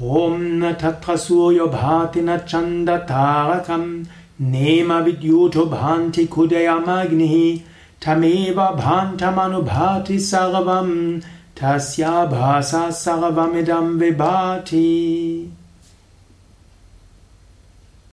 ॐ न तत्र सूर्यो भाति न छन्दतारकम् नेम विद्यूथु भान्ति कुदयमग्निः तमेव भान्तमनुभाति सर्वम् तस्या भासा सर्वमिदं विभाति।